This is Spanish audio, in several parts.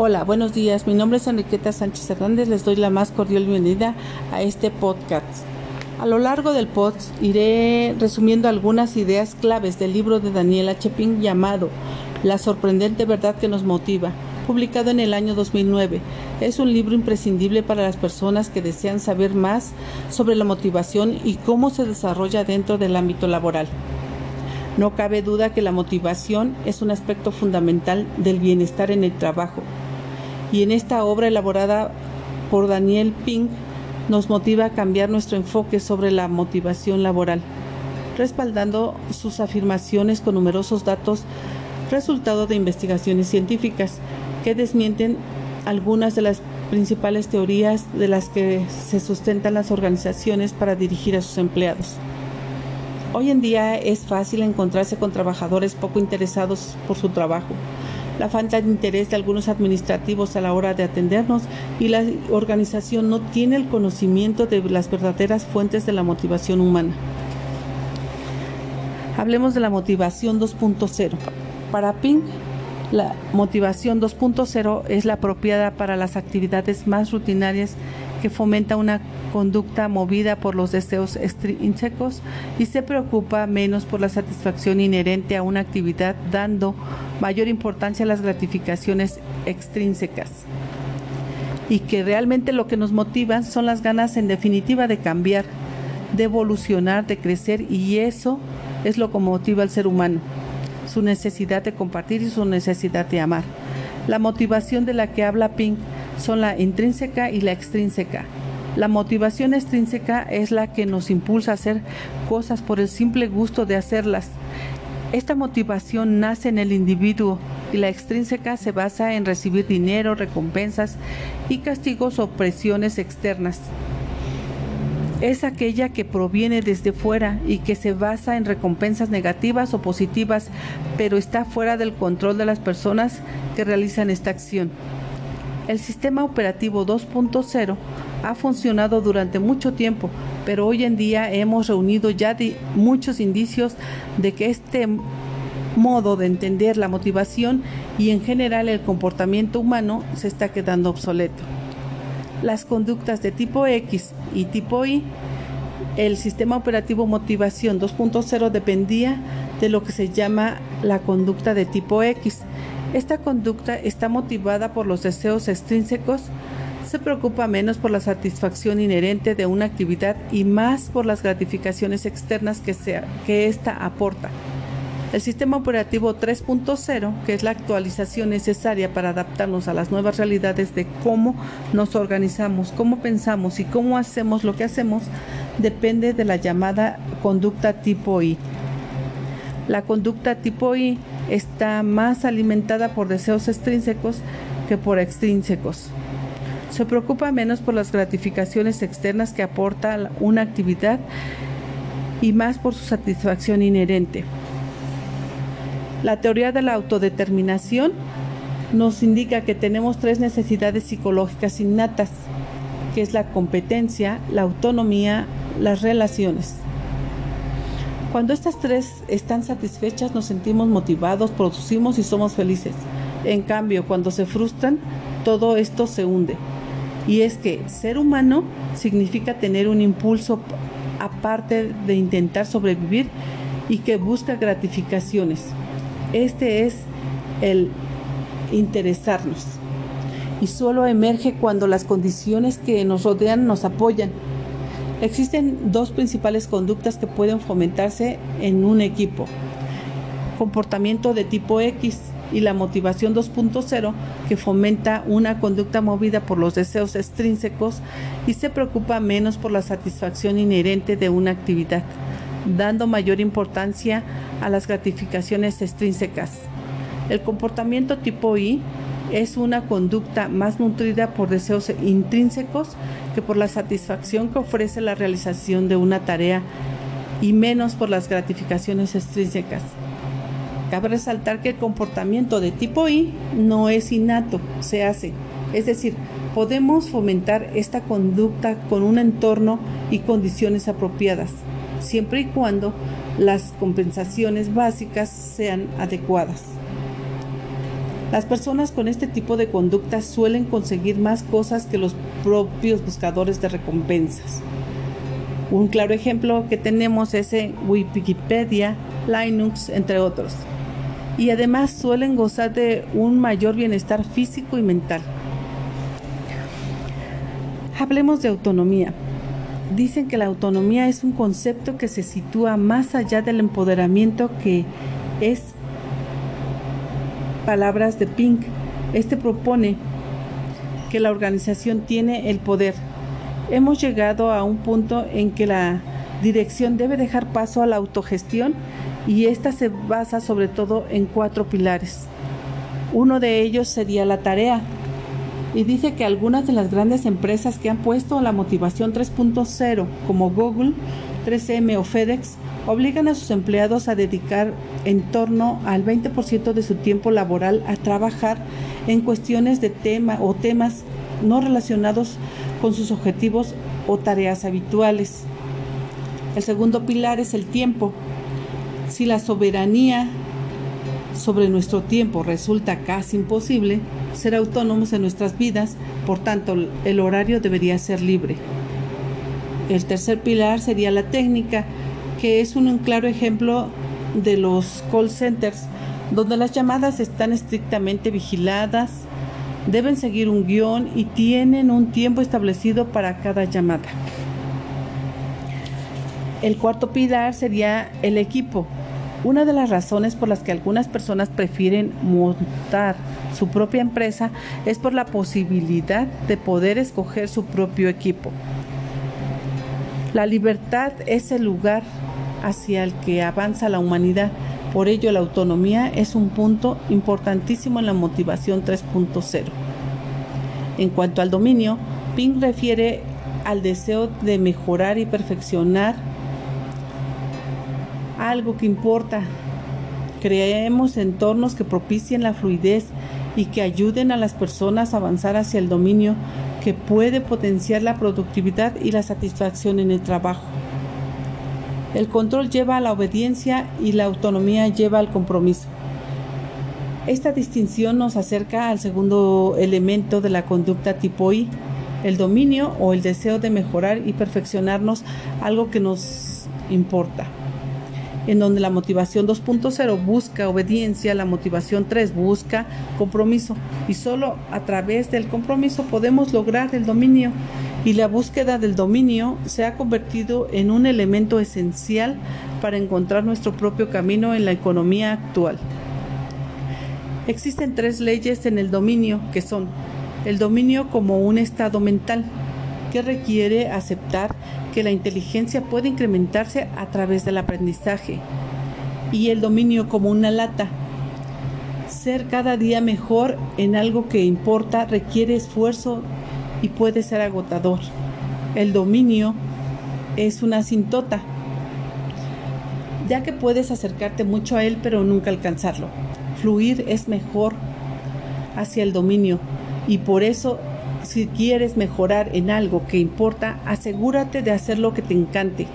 Hola, buenos días. Mi nombre es Enriqueta Sánchez Hernández. Les doy la más cordial bienvenida a este podcast. A lo largo del podcast iré resumiendo algunas ideas claves del libro de Daniela Chepin llamado La sorprendente verdad que nos motiva, publicado en el año 2009. Es un libro imprescindible para las personas que desean saber más sobre la motivación y cómo se desarrolla dentro del ámbito laboral. No cabe duda que la motivación es un aspecto fundamental del bienestar en el trabajo y en esta obra elaborada por Daniel Pink nos motiva a cambiar nuestro enfoque sobre la motivación laboral, respaldando sus afirmaciones con numerosos datos resultado de investigaciones científicas que desmienten algunas de las principales teorías de las que se sustentan las organizaciones para dirigir a sus empleados. Hoy en día es fácil encontrarse con trabajadores poco interesados por su trabajo, la falta de interés de algunos administrativos a la hora de atendernos y la organización no tiene el conocimiento de las verdaderas fuentes de la motivación humana. Hablemos de la motivación 2.0. Para Pink, la motivación 2.0 es la apropiada para las actividades más rutinarias que fomenta una conducta movida por los deseos extrínsecos y se preocupa menos por la satisfacción inherente a una actividad, dando mayor importancia a las gratificaciones extrínsecas. Y que realmente lo que nos motiva son las ganas en definitiva de cambiar, de evolucionar, de crecer y eso es lo que motiva al ser humano, su necesidad de compartir y su necesidad de amar. La motivación de la que habla Pink son la intrínseca y la extrínseca. La motivación extrínseca es la que nos impulsa a hacer cosas por el simple gusto de hacerlas. Esta motivación nace en el individuo y la extrínseca se basa en recibir dinero, recompensas y castigos o presiones externas. Es aquella que proviene desde fuera y que se basa en recompensas negativas o positivas, pero está fuera del control de las personas que realizan esta acción. El sistema operativo 2.0 ha funcionado durante mucho tiempo, pero hoy en día hemos reunido ya muchos indicios de que este modo de entender la motivación y en general el comportamiento humano se está quedando obsoleto. Las conductas de tipo X y tipo Y, el sistema operativo motivación 2.0 dependía de lo que se llama la conducta de tipo X, esta conducta está motivada por los deseos extrínsecos, se preocupa menos por la satisfacción inherente de una actividad y más por las gratificaciones externas que, sea, ésta aporta. El sistema operativo 3.0, que es la actualización necesaria para adaptarnos a las nuevas realidades de cómo nos organizamos, cómo pensamos y cómo hacemos lo que hacemos, depende de la llamada conducta tipo I. La conducta tipo I está más alimentada por deseos extrínsecos que por extrínsecos. Se preocupa menos por las gratificaciones externas que aporta una actividad y más por su satisfacción inherente. La teoría de la autodeterminación nos indica que tenemos tres necesidades psicológicas innatas, que es la competencia, la autonomía, las relaciones. Cuando estas tres están satisfechas nos sentimos motivados, producimos y somos felices. En cambio, cuando se frustran, todo esto se hunde. Y es que ser humano significa tener un impulso aparte de intentar sobrevivir y que busca gratificaciones. Este es el interesarnos. Y solo emerge cuando las condiciones que nos rodean nos apoyan Existen dos principales conductas que pueden fomentarse en un equipo. Comportamiento de tipo X y la motivación 2.0 que fomenta una conducta movida por los deseos extrínsecos y se preocupa menos por la satisfacción inherente de una actividad, dando mayor importancia a las gratificaciones extrínsecas. El comportamiento tipo I es una conducta más nutrida por deseos intrínsecos que por la satisfacción que ofrece la realización de una tarea y menos por las gratificaciones extrínsecas. Cabe resaltar que el comportamiento de tipo I no es innato, se hace. Es decir, podemos fomentar esta conducta con un entorno y condiciones apropiadas, siempre y cuando las compensaciones básicas sean adecuadas. Las personas con este tipo de conducta suelen conseguir más cosas que los propios buscadores de recompensas. Un claro ejemplo que tenemos es Wikipedia, Linux, entre otros. Y además suelen gozar de un mayor bienestar físico y mental. Hablemos de autonomía. Dicen que la autonomía es un concepto que se sitúa más allá del empoderamiento que es palabras de Pink. Este propone que la organización tiene el poder. Hemos llegado a un punto en que la dirección debe dejar paso a la autogestión y esta se basa sobre todo en cuatro pilares. Uno de ellos sería la tarea. Y dice que algunas de las grandes empresas que han puesto la motivación 3.0 como Google, 3M o FedEx obligan a sus empleados a dedicar en torno al 20% de su tiempo laboral a trabajar en cuestiones de tema o temas no relacionados con sus objetivos o tareas habituales. El segundo pilar es el tiempo. Si la soberanía sobre nuestro tiempo resulta casi imposible, ser autónomos en nuestras vidas, por tanto el horario debería ser libre. El tercer pilar sería la técnica, que es un claro ejemplo de los call centers, donde las llamadas están estrictamente vigiladas, deben seguir un guion y tienen un tiempo establecido para cada llamada. El cuarto pilar sería el equipo. Una de las razones por las que algunas personas prefieren montar su propia empresa es por la posibilidad de poder escoger su propio equipo. La libertad es el lugar hacia el que avanza la humanidad. Por ello, la autonomía es un punto importantísimo en la motivación 3.0. En cuanto al dominio, Pink refiere al deseo de mejorar y perfeccionar algo que importa. Creemos entornos que propicien la fluidez y que ayuden a las personas a avanzar hacia el dominio que puede potenciar la productividad y la satisfacción en el trabajo. El control lleva a la obediencia y la autonomía lleva al compromiso. Esta distinción nos acerca al segundo elemento de la conducta tipo I, el dominio o el deseo de mejorar y perfeccionarnos algo que nos importa en donde la motivación 2.0 busca obediencia, la motivación 3 busca compromiso y solo a través del compromiso podemos lograr el dominio y la búsqueda del dominio se ha convertido en un elemento esencial para encontrar nuestro propio camino en la economía actual. Existen tres leyes en el dominio que son el dominio como un estado mental requiere aceptar que la inteligencia puede incrementarse a través del aprendizaje y el dominio como una lata. Ser cada día mejor en algo que importa requiere esfuerzo y puede ser agotador. El dominio es una asintota, ya que puedes acercarte mucho a él pero nunca alcanzarlo. Fluir es mejor hacia el dominio y por eso si quieres mejorar en algo que importa, asegúrate de hacer lo que te encante.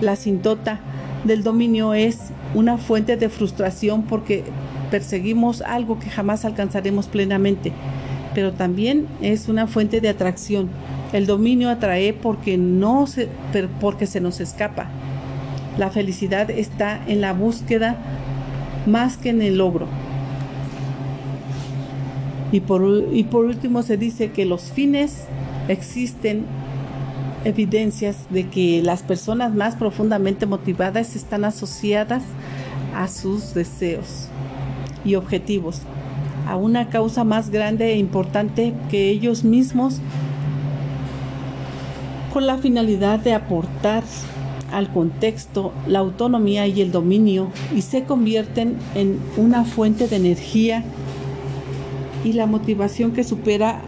La sintota del dominio es una fuente de frustración porque perseguimos algo que jamás alcanzaremos plenamente, pero también es una fuente de atracción. El dominio atrae porque no se, porque se nos escapa. La felicidad está en la búsqueda más que en el logro. Y por, último se dice que los fines existen evidencias de que las personas más profundamente motivadas están asociadas a sus deseos y objetivos, a una causa más grande e importante que ellos mismos, con la finalidad de aportar al contexto la autonomía y el dominio y se convierten en una fuente de energía y la motivación que supera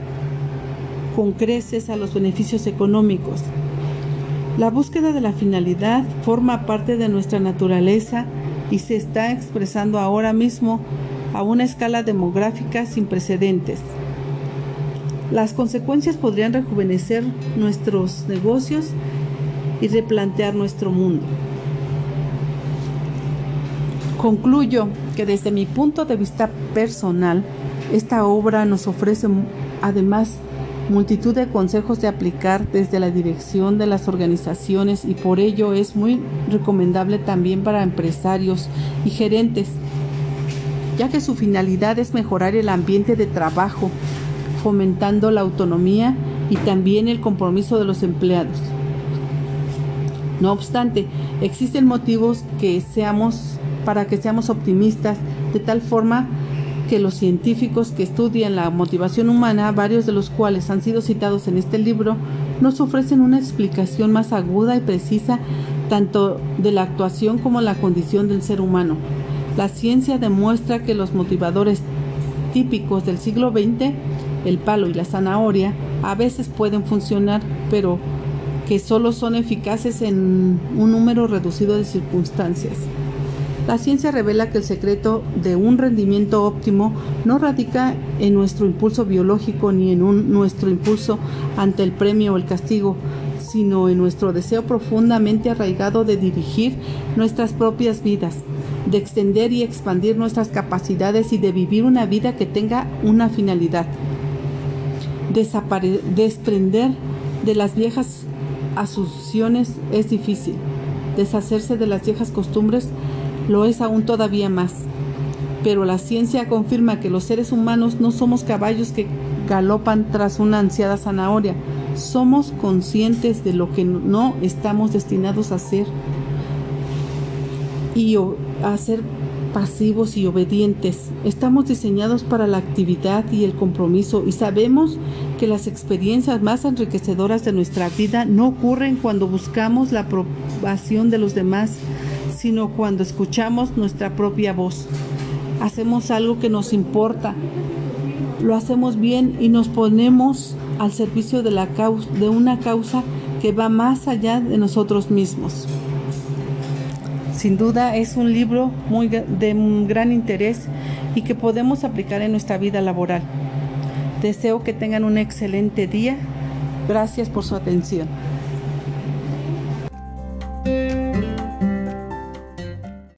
con creces a los beneficios económicos. La búsqueda de la finalidad forma parte de nuestra naturaleza y se está expresando ahora mismo a una escala demográfica sin precedentes. Las consecuencias podrían rejuvenecer nuestros negocios y replantear nuestro mundo. Concluyo que desde mi punto de vista personal, Esta obra nos ofrece además multitud de consejos de aplicar desde la dirección de las organizaciones y por ello es muy recomendable también para empresarios y gerentes, ya que su finalidad es mejorar el ambiente de trabajo, fomentando la autonomía y también el compromiso de los empleados. No obstante, existen motivos que seamos para que seamos optimistas de tal forma que los científicos que estudian la motivación humana, varios de los cuales han sido citados en este libro, nos ofrecen una explicación más aguda y precisa tanto de la actuación como la condición del ser humano. La ciencia demuestra que los motivadores típicos del siglo XX, el palo y la zanahoria, a veces pueden funcionar, pero que solo son eficaces en un número reducido de circunstancias. La ciencia revela que el secreto de un rendimiento óptimo no radica en nuestro impulso biológico ni en nuestro impulso ante el premio o el castigo, sino en nuestro deseo profundamente arraigado de dirigir nuestras propias vidas, de extender y expandir nuestras capacidades y de vivir una vida que tenga una finalidad. desprender de las viejas asunciones es difícil. Deshacerse de las viejas costumbres lo es aún todavía más. Pero la ciencia confirma que los seres humanos no somos caballos que galopan tras una ansiada zanahoria. Somos conscientes de lo que no estamos destinados a hacer y a ser pasivos y obedientes. Estamos diseñados para la actividad y el compromiso y sabemos que las experiencias más enriquecedoras de nuestra vida no ocurren cuando buscamos la aprobación de los demás, sino cuando escuchamos nuestra propia voz. Hacemos algo que nos importa, lo hacemos bien y nos ponemos al servicio de, la causa, de una causa que va más allá de nosotros mismos. Sin duda es un libro muy de gran interés y que podemos aplicar en nuestra vida laboral. Deseo que tengan un excelente día. Gracias por su atención.